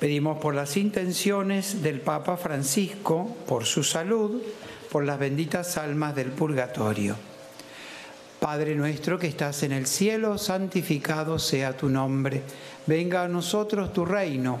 Pedimos por las intenciones del Papa Francisco, por su salud, por las benditas almas del purgatorio. Padre nuestro que estás en el cielo, santificado sea tu nombre. Venga a nosotros tu reino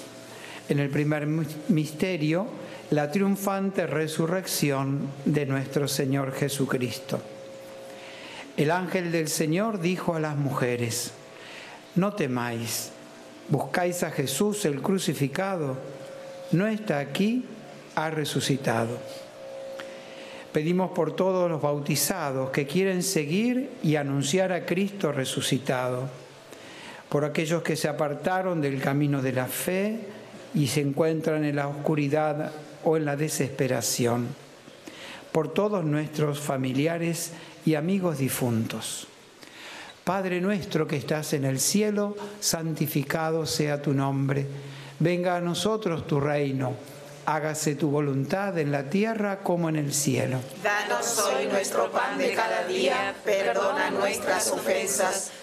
En el primer misterio, la triunfante resurrección de nuestro Señor Jesucristo. El ángel del Señor dijo a las mujeres, no temáis, buscáis a Jesús el crucificado, no está aquí, ha resucitado. Pedimos por todos los bautizados que quieren seguir y anunciar a Cristo resucitado, por aquellos que se apartaron del camino de la fe, y se encuentran en la oscuridad o en la desesperación, por todos nuestros familiares y amigos difuntos. Padre nuestro que estás en el cielo, santificado sea tu nombre. Venga a nosotros tu reino. Hágase tu voluntad en la tierra como en el cielo. Danos hoy nuestro pan de cada día. Perdona nuestras ofensas,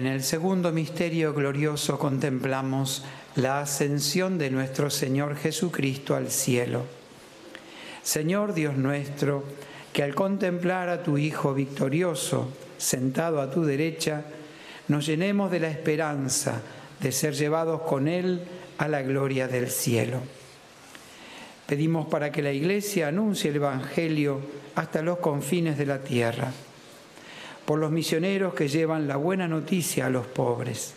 En el segundo misterio glorioso contemplamos la ascensión de nuestro Señor Jesucristo al cielo. Señor Dios nuestro, que al contemplar a tu Hijo victorioso, sentado a tu derecha, nos llenemos de la esperanza de ser llevados con Él a la gloria del cielo. Pedimos para que la Iglesia anuncie el Evangelio hasta los confines de la tierra por los misioneros que llevan la buena noticia a los pobres,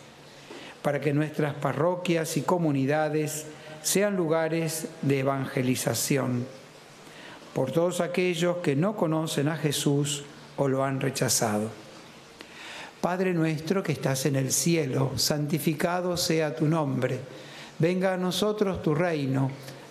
para que nuestras parroquias y comunidades sean lugares de evangelización, por todos aquellos que no conocen a Jesús o lo han rechazado. Padre nuestro que estás en el cielo, santificado sea tu nombre, venga a nosotros tu reino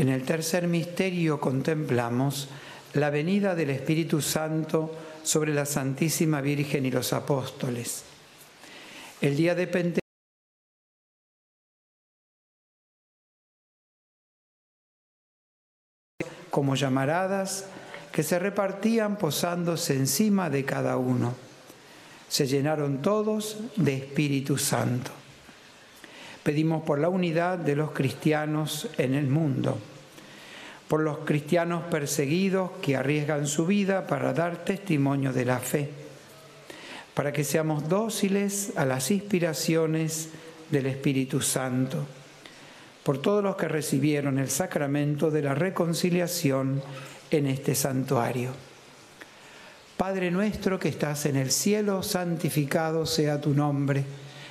En el tercer misterio contemplamos la venida del Espíritu Santo sobre la Santísima Virgen y los apóstoles. El día de Pentecostés como llamaradas que se repartían posándose encima de cada uno. Se llenaron todos de Espíritu Santo. Pedimos por la unidad de los cristianos en el mundo, por los cristianos perseguidos que arriesgan su vida para dar testimonio de la fe, para que seamos dóciles a las inspiraciones del Espíritu Santo, por todos los que recibieron el sacramento de la reconciliación en este santuario. Padre nuestro que estás en el cielo, santificado sea tu nombre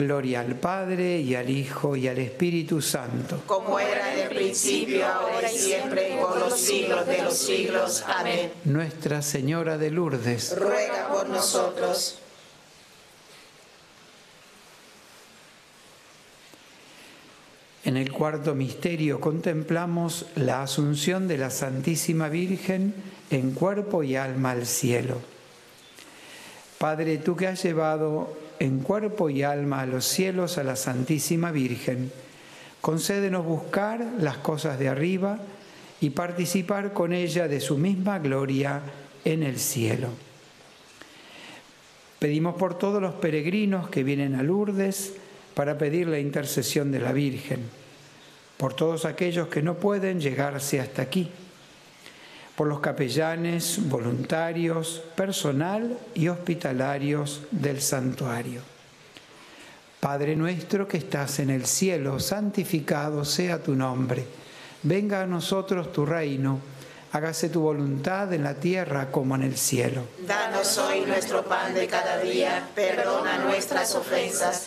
Gloria al Padre y al Hijo y al Espíritu Santo. Como era en el principio, ahora y siempre, y por los siglos de los siglos. Amén. Nuestra Señora de Lourdes, Ruega por nosotros. en el cuarto misterio contemplamos la asunción de la Santísima Virgen en cuerpo y alma al cielo. Padre, tú que has llevado en cuerpo y alma a los cielos a la Santísima Virgen, concédenos buscar las cosas de arriba y participar con ella de su misma gloria en el cielo. Pedimos por todos los peregrinos que vienen a Lourdes para pedir la intercesión de la Virgen, por todos aquellos que no pueden llegarse hasta aquí, por los capellanes, voluntarios, personal y hospitalarios del santuario. Padre nuestro que estás en el cielo, santificado sea tu nombre. Venga a nosotros tu reino. Hágase tu voluntad en la tierra como en el cielo. Danos hoy nuestro pan de cada día, perdona nuestras ofensas,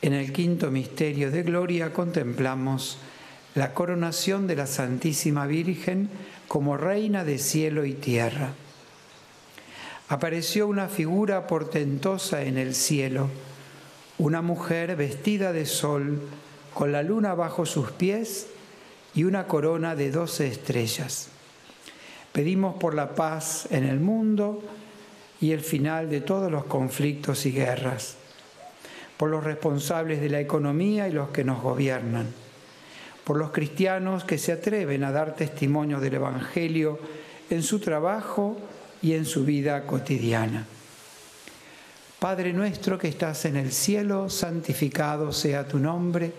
En el quinto misterio de gloria contemplamos la coronación de la Santísima Virgen como Reina de cielo y tierra. Apareció una figura portentosa en el cielo, una mujer vestida de sol, con la luna bajo sus pies y una corona de doce estrellas. Pedimos por la paz en el mundo y el final de todos los conflictos y guerras por los responsables de la economía y los que nos gobiernan, por los cristianos que se atreven a dar testimonio del Evangelio en su trabajo y en su vida cotidiana. Padre nuestro que estás en el cielo, santificado sea tu nombre,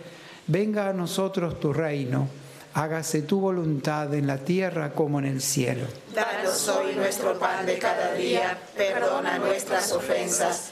venga a nosotros tu reino, hágase tu voluntad en la tierra como en el cielo. Danos hoy nuestro pan de cada día, perdona nuestras ofensas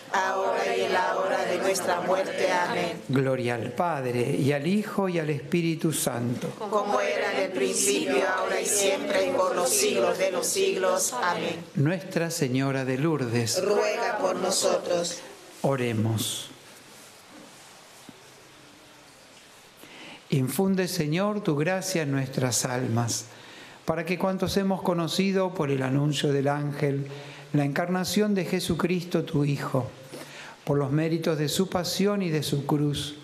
ahora y en la hora de nuestra muerte. Amén. Gloria al Padre, y al Hijo, y al Espíritu Santo. Como era en el principio, ahora y siempre, y por los siglos de los siglos. Amén. Nuestra Señora de Lourdes, ruega por nosotros. Oremos. Infunde, Señor, tu gracia en nuestras almas, para que cuantos hemos conocido por el anuncio del ángel la encarnación de Jesucristo, tu Hijo, por los méritos de su pasión y de su cruz,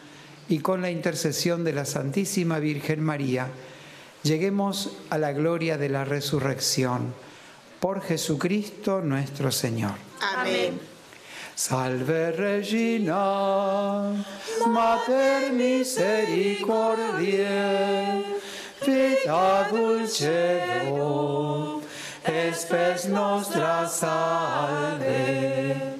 y con la intercesión de la Santísima Virgen María, lleguemos a la gloria de la resurrección. Por Jesucristo nuestro Señor. Amén. Salve Regina, Mater misericordiae, vita dulcedo, espes nostra salve.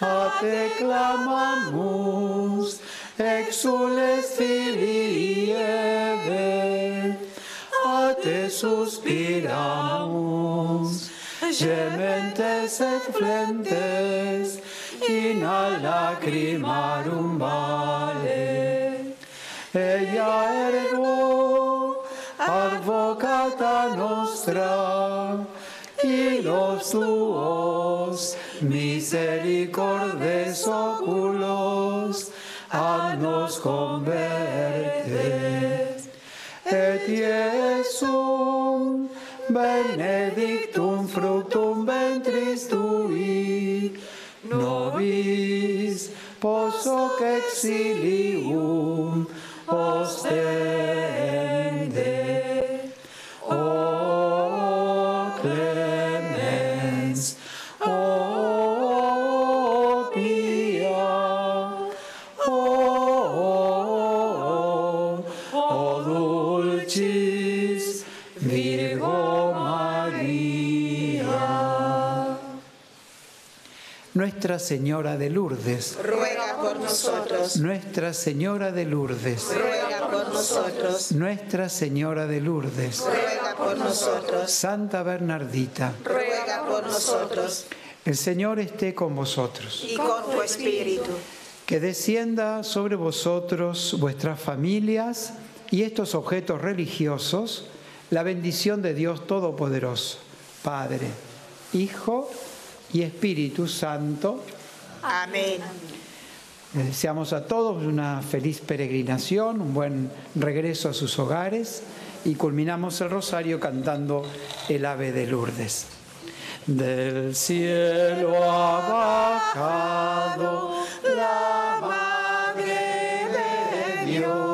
A te clamamus, exules filii a te suspiramus, gementes et flentes, in a vale. Ella ergo advocata nostra, y los tuos misericordes oculos a nos convertes. Et Iesum benedictum fructum ventris tui, nobis posoc exilium ostende. Dulcis Virgo María. Nuestra Señora de Lourdes, ruega por nosotros. Nuestra Señora de Lourdes, ruega por nosotros. Nuestra Señora de Lourdes, ruega por nosotros. Santa Bernardita, ruega por nosotros. el Señor esté con vosotros. Y con tu espíritu. Que descienda sobre vosotros, vuestras familias y estos objetos religiosos, la bendición de Dios Todopoderoso, Padre, Hijo y Espíritu Santo. Amén. Les deseamos a todos una feliz peregrinación, un buen regreso a sus hogares y culminamos el rosario cantando el ave de Lourdes. Del cielo ha bajado la Madre de Dios.